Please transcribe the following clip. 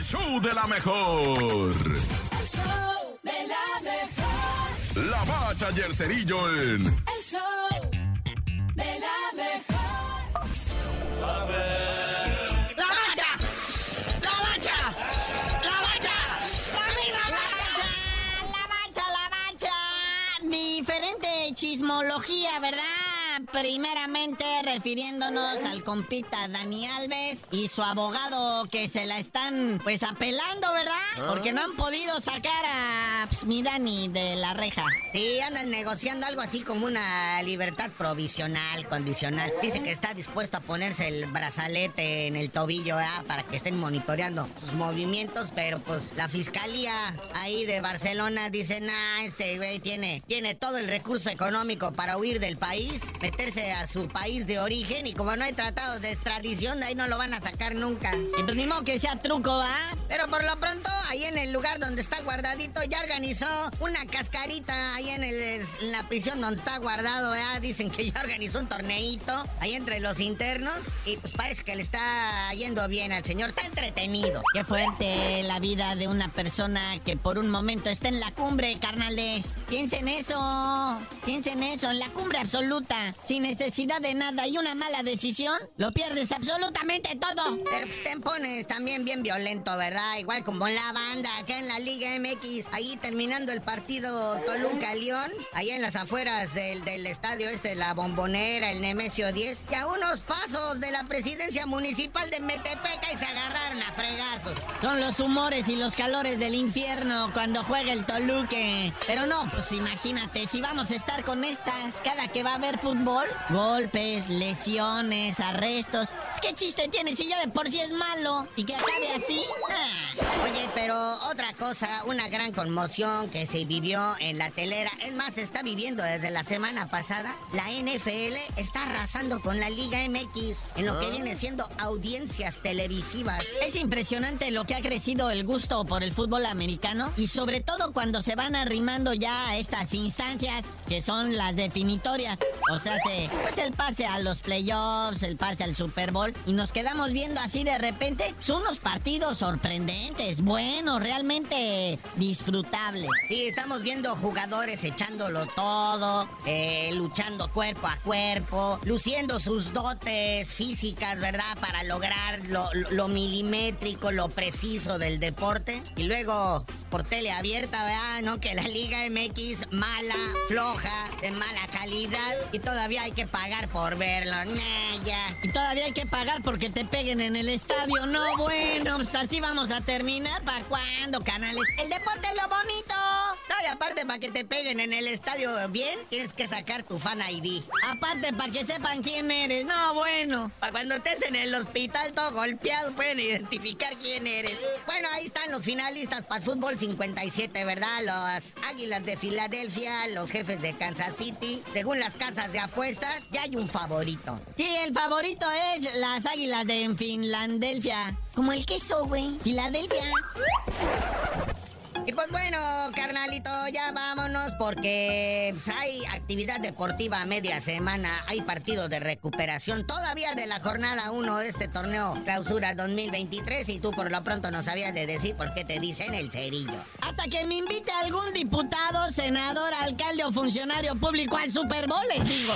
el show de la mejor. El show de la mejor. La bacha y el cerillo en El show de la mejor. ¡La mancha! ¡La mancha! ¡La mancha! ¡La misma La mancha, la mancha, la mancha. Diferente chismología, ¿verdad? Primeramente refiriéndonos al compita Dani Alves y su abogado que se la están pues apelando, ¿verdad? Porque no han podido sacar a pues, mi Dani de la reja. Sí, andan negociando algo así como una libertad provisional, condicional. Dice que está dispuesto a ponerse el brazalete en el tobillo ¿verdad? para que estén monitoreando sus movimientos, pero pues la fiscalía ahí de Barcelona dice, nah, este güey tiene, tiene todo el recurso económico para huir del país, meterse a su país de origen y como no hay tratados de extradición, de ahí no lo van a sacar nunca. Y pues ni modo que sea truco, ¿va? Pero por lo pronto, ahí en el lugar donde está guardadito, ya organizó una cascarita ahí en, el- en la prisión donde está guardado, ¿verdad? Dicen que ya organizó un torneito ahí entre los internos y pues parece que le está yendo bien al señor. Está entretenido. Qué fuerte la vida de una persona que por un momento está en la cumbre, carnales. Piensen eso, piensen eso, en la cumbre absoluta, sin necesidad de nada y una mala decisión, lo pierdes absolutamente todo. Pero pues te pones también bien violento, ¿verdad? Igual como en la banda, acá en la Liga MX, ahí terminando el partido Toluca-León, ahí en las afueras del, del estadio este, la Bombonera, el Nemesio 10, y a unos pasos de la presidencia municipal de Metepeca y se agarraron a fregazos. Son los humores y los calores del infierno cuando juega el Toluque. Pero no, pues imagínate, si vamos a estar con estas cada que va a haber fútbol, golpes, lesiones, arrestos. ¿Qué chiste tiene si ya de por sí es malo y que acabe así? Ah. Oye, pero otra cosa, una gran conmoción que se vivió en la telera, es más, se está viviendo desde la semana pasada. La NFL está arrasando con la Liga MX en lo que viene siendo audiencias televisivas. Es impresionante lo que ha crecido el gusto por el fútbol americano y sobre todo cuando se van arrimando ya a estas instancias que son las definitorias. O sea, se, pues el pase a los playoffs, el pase al Super Bowl y nos quedamos viendo así de repente son unos partidos sorprendentes, buenos, realmente disfrutables. Sí, estamos viendo jugadores echándolo todo, eh, luchando cuerpo a cuerpo, luciendo sus dotes físicas, ¿verdad? Para lograr lo, lo- milimétrico, lo preciso del deporte. Y luego, por tele abierta, ¿verdad? ¿No? Que la Liga MX mala, floja, de mala calidad y todavía hay que pagar por verlo. Nah, ya. Y todavía hay que pagar porque te peguen en el estadio. No, bueno, pues así vamos a terminar. ¿Para cuándo, canales? El deporte es lo bonito. Aparte, para que te peguen en el estadio bien, tienes que sacar tu fan ID. Aparte, para que sepan quién eres. No, bueno. Para cuando estés en el hospital todo golpeado pueden identificar quién eres. Bueno, ahí están los finalistas para el fútbol 57, ¿verdad? Los Águilas de Filadelfia, los jefes de Kansas City. Según las casas de apuestas, ya hay un favorito. Sí, el favorito es las águilas de Finlandelfia. Como el queso, güey. Filadelfia. Y pues bueno, ya vámonos porque pues, hay actividad deportiva media semana, hay partido de recuperación todavía de la jornada 1 de este torneo Clausura 2023 y tú por lo pronto no sabías de decir por qué te dicen el cerillo. Hasta que me invite algún diputado, senador, alcalde o funcionario público al Super Bowl, les digo.